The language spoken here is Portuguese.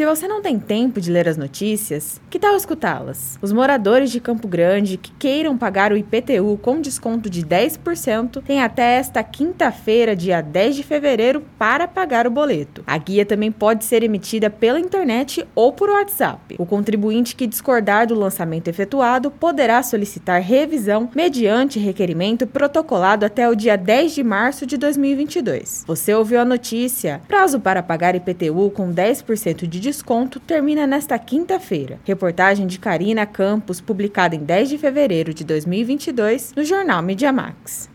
Se você não tem tempo de ler as notícias, que tal escutá-las? Os moradores de Campo Grande que queiram pagar o IPTU com desconto de 10% têm até esta quinta-feira, dia 10 de fevereiro, para pagar o boleto. A guia também pode ser emitida pela internet ou por WhatsApp. O contribuinte que discordar do lançamento efetuado poderá solicitar revisão mediante requerimento protocolado até o dia 10 de março de 2022. Você ouviu a notícia? Prazo para pagar IPTU com 10% de desconto termina nesta quinta-feira. Reportagem de Karina Campos, publicada em 10 de fevereiro de 2022 no jornal Mediamax.